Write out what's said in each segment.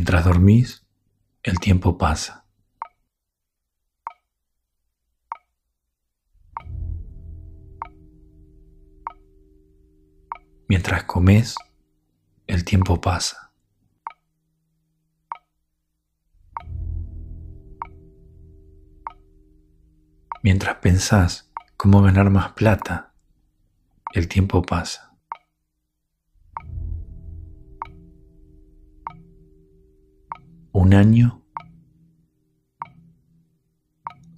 Mientras dormís, el tiempo pasa. Mientras comes, el tiempo pasa. Mientras pensás cómo ganar más plata, el tiempo pasa. Un año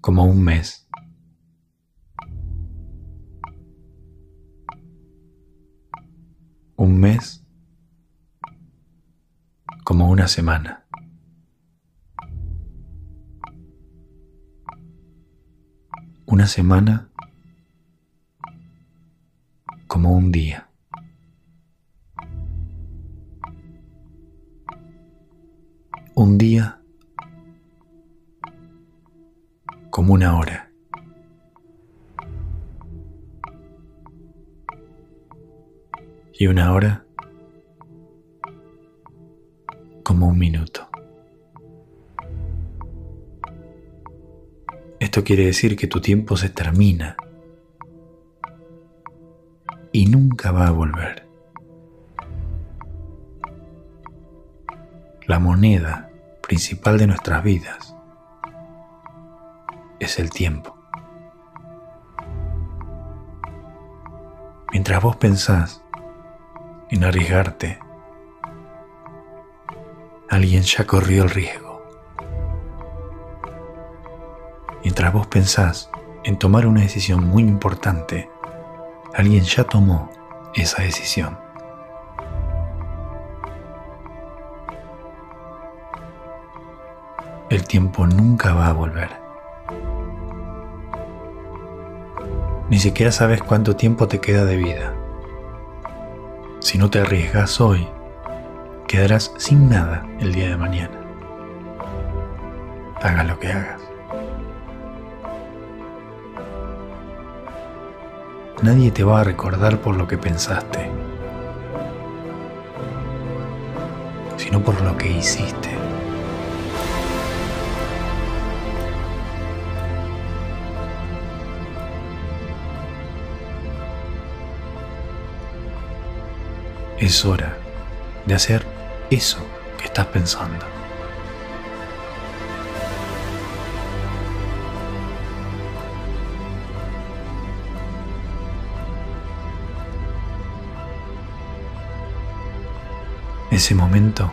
como un mes. Un mes como una semana. Una semana como un día. Un día como una hora. Y una hora como un minuto. Esto quiere decir que tu tiempo se termina y nunca va a volver. La moneda principal de nuestras vidas es el tiempo. Mientras vos pensás en arriesgarte, alguien ya corrió el riesgo. Mientras vos pensás en tomar una decisión muy importante, alguien ya tomó esa decisión. El tiempo nunca va a volver. Ni siquiera sabes cuánto tiempo te queda de vida. Si no te arriesgas hoy, quedarás sin nada el día de mañana. Haga lo que hagas. nadie te va a recordar por lo que pensaste, sino por lo que hiciste. Es hora de hacer eso que estás pensando. Ese momento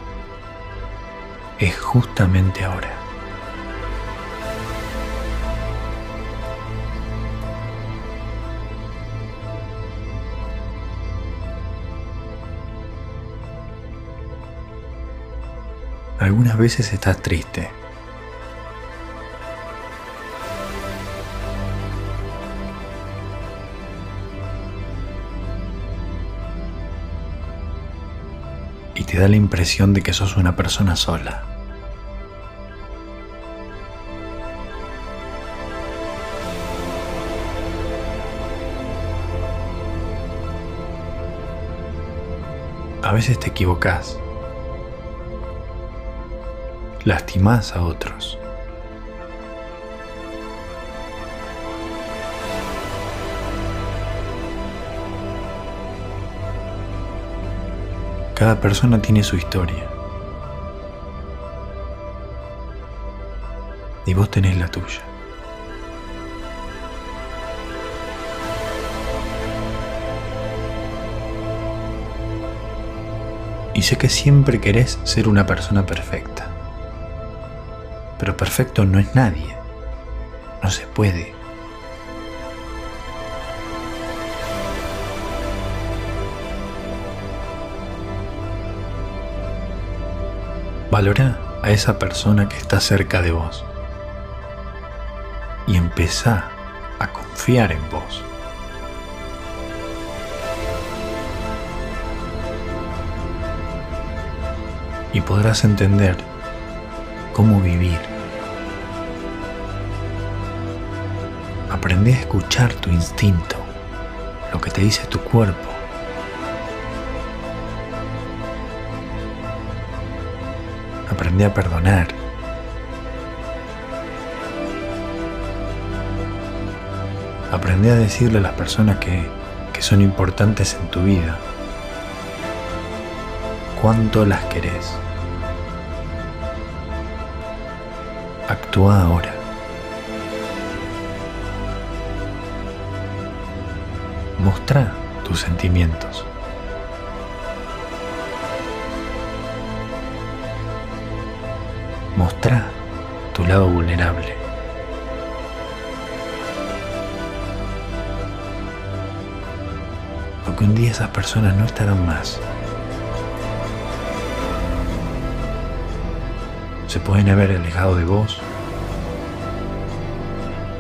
es justamente ahora. Algunas veces estás triste. y te da la impresión de que sos una persona sola. A veces te equivocas, lastimas a otros. Cada persona tiene su historia. Y vos tenés la tuya. Y sé que siempre querés ser una persona perfecta. Pero perfecto no es nadie. No se puede. Valora a esa persona que está cerca de vos y empezá a confiar en vos. Y podrás entender cómo vivir. Aprende a escuchar tu instinto, lo que te dice tu cuerpo. Aprende a perdonar. Aprende a decirle a las personas que, que son importantes en tu vida cuánto las querés. Actúa ahora. Mostra tus sentimientos. Mostra tu lado vulnerable. Porque un día esas personas no estarán más. Se pueden haber alejado de vos.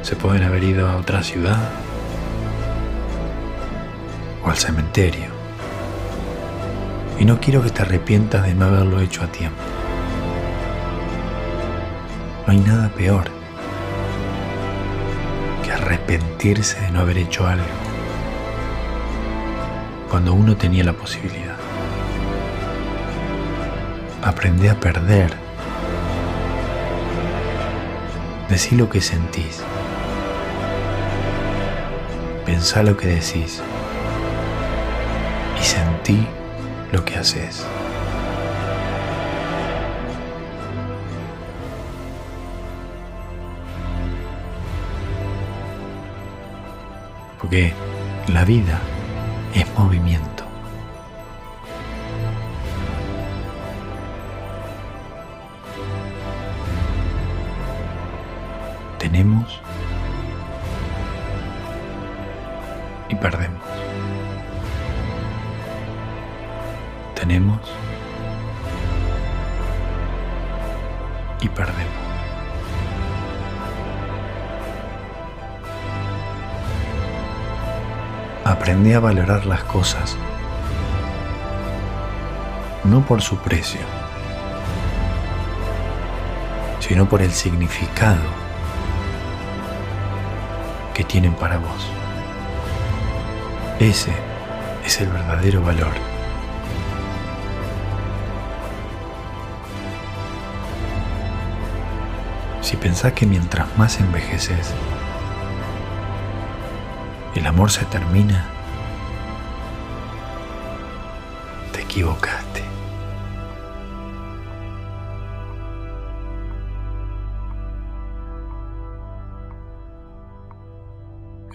Se pueden haber ido a otra ciudad o al cementerio. Y no quiero que te arrepientas de no haberlo hecho a tiempo. No hay nada peor que arrepentirse de no haber hecho algo cuando uno tenía la posibilidad. Aprende a perder. Decí lo que sentís. Pensá lo que decís. Y sentí lo que haces. Porque la vida es movimiento. Tenemos y perdemos. Tenemos y perdemos. Aprendí a valorar las cosas, no por su precio, sino por el significado que tienen para vos. Ese es el verdadero valor. Si pensás que mientras más envejeces, el amor se termina, te equivocaste.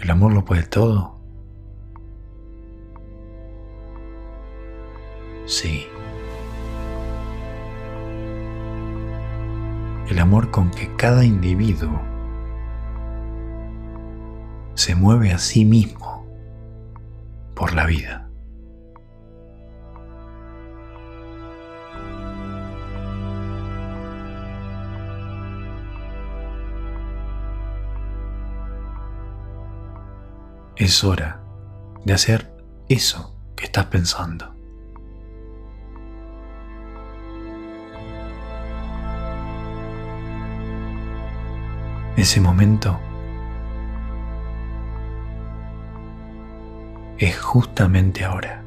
¿El amor lo puede todo? Sí. El amor con que cada individuo se mueve a sí mismo por la vida. Es hora de hacer eso que estás pensando. Ese momento es justamente ahora.